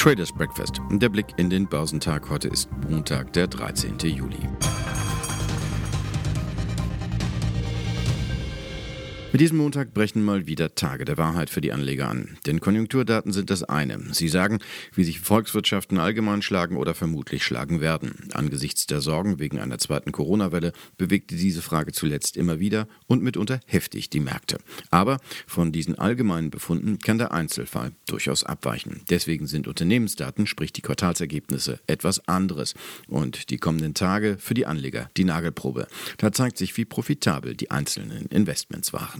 Traders Breakfast. Der Blick in den Börsentag. Heute ist Montag, der 13. Juli. Mit diesem Montag brechen mal wieder Tage der Wahrheit für die Anleger an. Denn Konjunkturdaten sind das eine. Sie sagen, wie sich Volkswirtschaften allgemein schlagen oder vermutlich schlagen werden. Angesichts der Sorgen wegen einer zweiten Corona-Welle bewegte diese Frage zuletzt immer wieder und mitunter heftig die Märkte. Aber von diesen allgemeinen Befunden kann der Einzelfall durchaus abweichen. Deswegen sind Unternehmensdaten, sprich die Quartalsergebnisse, etwas anderes. Und die kommenden Tage für die Anleger die Nagelprobe. Da zeigt sich, wie profitabel die einzelnen Investments waren.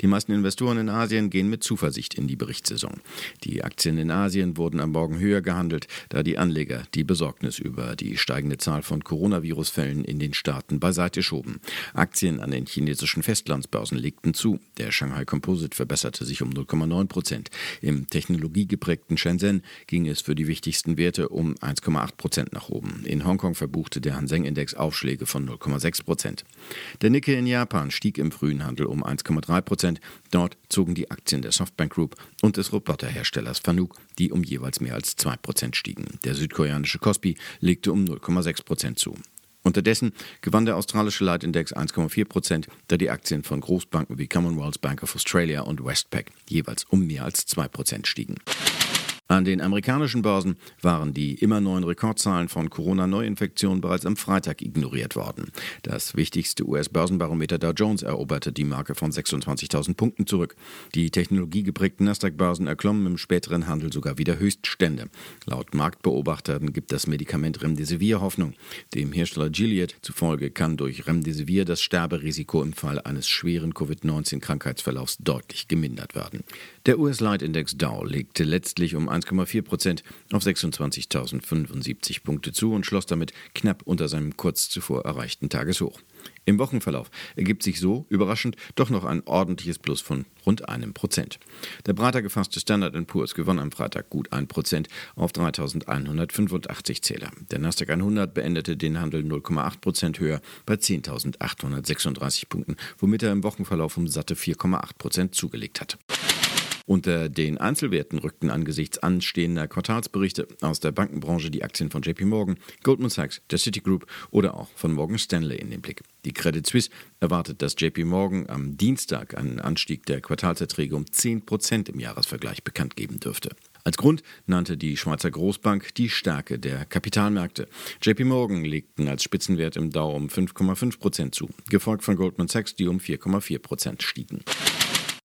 Die meisten Investoren in Asien gehen mit Zuversicht in die Berichtssaison. Die Aktien in Asien wurden am Morgen höher gehandelt, da die Anleger die Besorgnis über die steigende Zahl von Coronavirus-Fällen in den Staaten beiseite schoben. Aktien an den chinesischen Festlandsbörsen legten zu. Der Shanghai Composite verbesserte sich um 0,9 Prozent. Im technologiegeprägten Shenzhen ging es für die wichtigsten Werte um 1,8 Prozent nach oben. In Hongkong verbuchte der Hang-Seng-Index Aufschläge von 0,6 Prozent. Der Nikkei in Japan stieg im frühen Handel um 1,3 Prozent Prozent. Dort zogen die Aktien der Softbank Group und des Roboterherstellers Fanuc, die um jeweils mehr als 2 Prozent stiegen. Der südkoreanische Kospi legte um 0,6 Prozent zu. Unterdessen gewann der australische Leitindex 1,4 Prozent, da die Aktien von Großbanken wie Commonwealth Bank of Australia und Westpac jeweils um mehr als 2 Prozent stiegen. An den amerikanischen Börsen waren die immer neuen Rekordzahlen von Corona-Neuinfektionen bereits am Freitag ignoriert worden. Das wichtigste US-Börsenbarometer Dow Jones eroberte die Marke von 26.000 Punkten zurück. Die technologiegeprägten Nasdaq-Börsen erklommen im späteren Handel sogar wieder Höchststände. Laut Marktbeobachtern gibt das Medikament Remdesivir Hoffnung. Dem Hersteller Gilead zufolge kann durch Remdesivir das Sterberisiko im Fall eines schweren Covid-19-Krankheitsverlaufs deutlich gemindert werden. Der US-Leitindex Dow legte letztlich um 1,4 Prozent auf 26.075 Punkte zu und schloss damit knapp unter seinem kurz zuvor erreichten Tageshoch. Im Wochenverlauf ergibt sich so, überraschend, doch noch ein ordentliches Plus von rund einem Prozent. Der breiter gefasste Standard Poor's gewann am Freitag gut ein Prozent auf 3.185 Zähler. Der Nasdaq 100 beendete den Handel 0,8 Prozent höher bei 10.836 Punkten, womit er im Wochenverlauf um satte 4,8 Prozent zugelegt hat. Unter den Einzelwerten rückten angesichts anstehender Quartalsberichte aus der Bankenbranche die Aktien von JP Morgan, Goldman Sachs, der Citigroup oder auch von Morgan Stanley in den Blick. Die Credit Suisse erwartet, dass JP Morgan am Dienstag einen Anstieg der Quartalserträge um 10 Prozent im Jahresvergleich bekannt geben dürfte. Als Grund nannte die Schweizer Großbank die Stärke der Kapitalmärkte. JP Morgan legten als Spitzenwert im Dow um 5,5 Prozent zu, gefolgt von Goldman Sachs, die um 4,4 Prozent stiegen.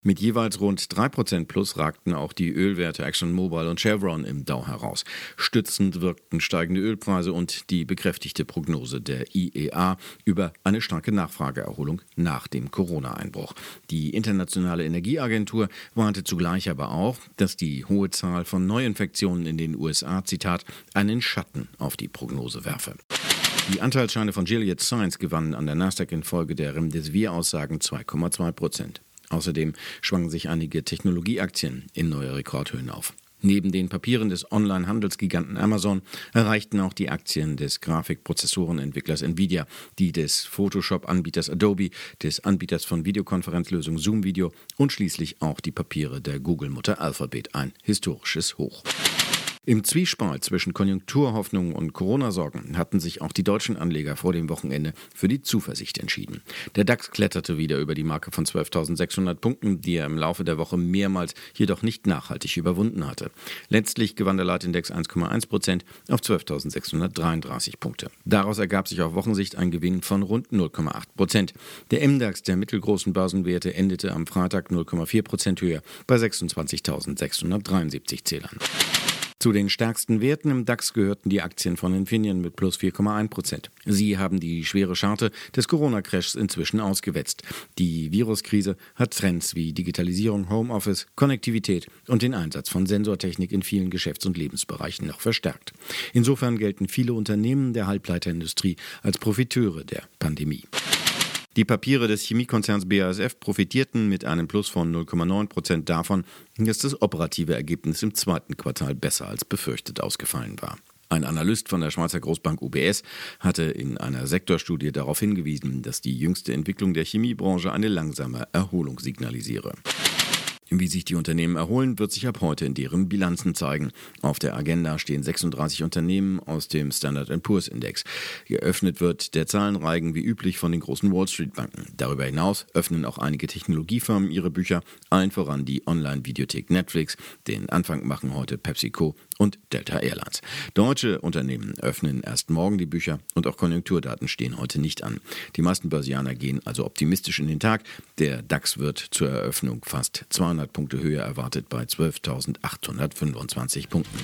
Mit jeweils rund 3% plus ragten auch die Ölwerte ExxonMobil und Chevron im Dow heraus. Stützend wirkten steigende Ölpreise und die bekräftigte Prognose der IEA über eine starke Nachfrageerholung nach dem Corona-Einbruch. Die Internationale Energieagentur warnte zugleich aber auch, dass die hohe Zahl von Neuinfektionen in den USA, Zitat, einen Schatten auf die Prognose werfe. Die Anteilsscheine von Gilead Science gewannen an der Nasdaq infolge der Remdesivir-Aussagen 2,2 Prozent. Außerdem schwangen sich einige Technologieaktien in neue Rekordhöhen auf. Neben den Papieren des Online-Handelsgiganten Amazon erreichten auch die Aktien des Grafikprozessorenentwicklers Nvidia, die des Photoshop-Anbieters Adobe, des Anbieters von Videokonferenzlösungen Zoom Video und schließlich auch die Papiere der Google-Mutter Alphabet ein historisches Hoch. Im Zwiespalt zwischen Konjunkturhoffnungen und Corona-Sorgen hatten sich auch die deutschen Anleger vor dem Wochenende für die Zuversicht entschieden. Der DAX kletterte wieder über die Marke von 12.600 Punkten, die er im Laufe der Woche mehrmals jedoch nicht nachhaltig überwunden hatte. Letztlich gewann der Leitindex 1,1 Prozent auf 12.633 Punkte. Daraus ergab sich auf Wochensicht ein Gewinn von rund 0,8 Prozent. Der MDAX der mittelgroßen Börsenwerte endete am Freitag 0,4 Prozent höher bei 26.673 Zählern. Zu den stärksten Werten im DAX gehörten die Aktien von Infineon mit plus 4,1 Prozent. Sie haben die schwere Scharte des Corona-Crashs inzwischen ausgewetzt. Die Viruskrise hat Trends wie Digitalisierung, Homeoffice, Konnektivität und den Einsatz von Sensortechnik in vielen Geschäfts- und Lebensbereichen noch verstärkt. Insofern gelten viele Unternehmen der Halbleiterindustrie als Profiteure der Pandemie. Die Papiere des Chemiekonzerns BASF profitierten mit einem Plus von 0,9 Prozent davon, dass das operative Ergebnis im zweiten Quartal besser als befürchtet ausgefallen war. Ein Analyst von der Schweizer Großbank UBS hatte in einer Sektorstudie darauf hingewiesen, dass die jüngste Entwicklung der Chemiebranche eine langsame Erholung signalisiere. Wie sich die Unternehmen erholen, wird sich ab heute in deren Bilanzen zeigen. Auf der Agenda stehen 36 Unternehmen aus dem Standard Poor's Index. Geöffnet wird der Zahlenreigen wie üblich von den großen Wall Street Banken. Darüber hinaus öffnen auch einige Technologiefirmen ihre Bücher, allen voran die Online-Videothek Netflix. Den Anfang machen heute PepsiCo und Delta Airlines. Deutsche Unternehmen öffnen erst morgen die Bücher und auch Konjunkturdaten stehen heute nicht an. Die meisten Börsianer gehen also optimistisch in den Tag. Der DAX wird zur Eröffnung fast 200 Punkte höher erwartet bei 12.825 Punkten.